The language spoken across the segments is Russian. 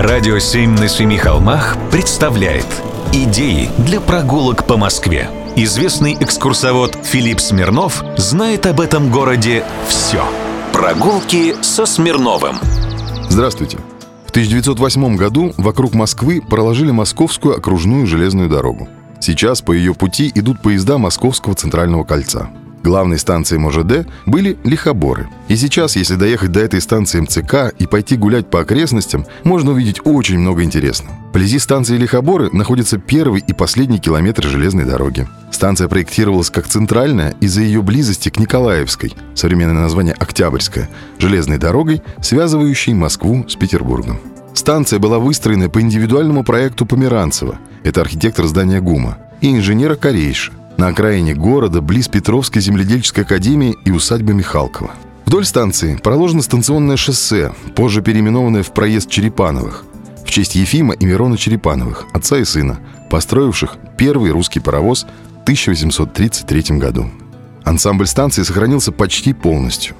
Радио «Семь на семи холмах» представляет Идеи для прогулок по Москве. Известный экскурсовод Филипп Смирнов знает об этом городе все. Прогулки со Смирновым. Здравствуйте. В 1908 году вокруг Москвы проложили Московскую окружную железную дорогу. Сейчас по ее пути идут поезда Московского центрального кольца. Главной станцией МОЖД были Лихоборы. И сейчас, если доехать до этой станции МЦК и пойти гулять по окрестностям, можно увидеть очень много интересного. Вблизи станции Лихоборы находится первый и последний километр железной дороги. Станция проектировалась как центральная из-за ее близости к Николаевской, современное название Октябрьская, железной дорогой, связывающей Москву с Петербургом. Станция была выстроена по индивидуальному проекту Померанцева, это архитектор здания ГУМа, и инженера Корейша на окраине города, близ Петровской земледельческой академии и усадьбы Михалкова. Вдоль станции проложено станционное шоссе, позже переименованное в проезд Черепановых, в честь Ефима и Мирона Черепановых, отца и сына, построивших первый русский паровоз в 1833 году. Ансамбль станции сохранился почти полностью.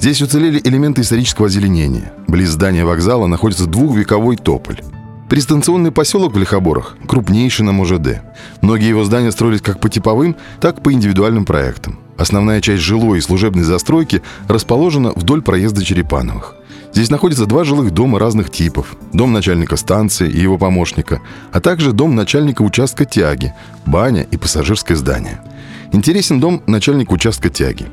Здесь уцелели элементы исторического озеленения. Близ здания вокзала находится двухвековой тополь. Пристанционный поселок в Лихоборах крупнейший на МОЖД. Многие его здания строились как по типовым, так и по индивидуальным проектам. Основная часть жилой и служебной застройки расположена вдоль проезда Черепановых. Здесь находятся два жилых дома разных типов. Дом начальника станции и его помощника, а также дом начальника участка тяги, баня и пассажирское здание. Интересен дом начальника участка тяги.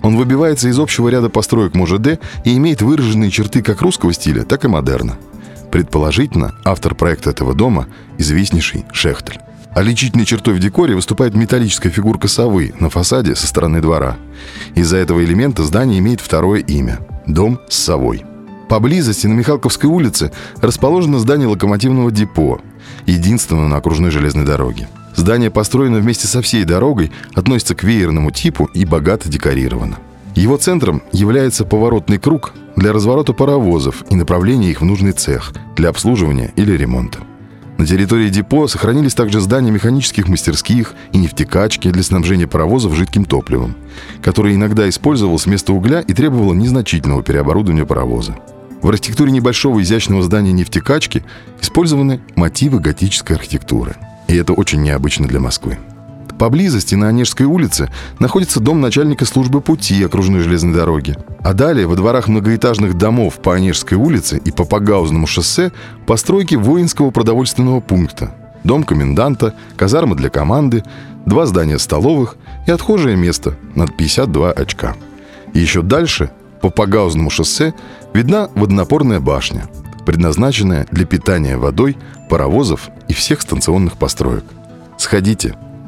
Он выбивается из общего ряда построек МОЖД и имеет выраженные черты как русского стиля, так и модерна. Предположительно, автор проекта этого дома – известнейший Шехтель. Отличительной чертой в декоре выступает металлическая фигурка совы на фасаде со стороны двора. Из-за этого элемента здание имеет второе имя – дом с совой. Поблизости на Михалковской улице расположено здание локомотивного депо, единственного на окружной железной дороге. Здание построено вместе со всей дорогой, относится к веерному типу и богато декорировано. Его центром является поворотный круг для разворота паровозов и направления их в нужный цех для обслуживания или ремонта. На территории депо сохранились также здания механических мастерских и нефтекачки для снабжения паровозов жидким топливом, которое иногда использовалось вместо угля и требовало незначительного переоборудования паровоза. В архитектуре небольшого изящного здания нефтекачки использованы мотивы готической архитектуры. И это очень необычно для Москвы. Поблизости на Онежской улице находится дом начальника службы пути окружной железной дороги. А далее во дворах многоэтажных домов по Онежской улице и по Погаузному шоссе постройки воинского продовольственного пункта. Дом коменданта, казарма для команды, два здания столовых и отхожее место над 52 очка. И еще дальше, по Погаузному шоссе, видна водонапорная башня, предназначенная для питания водой паровозов и всех станционных построек. Сходите –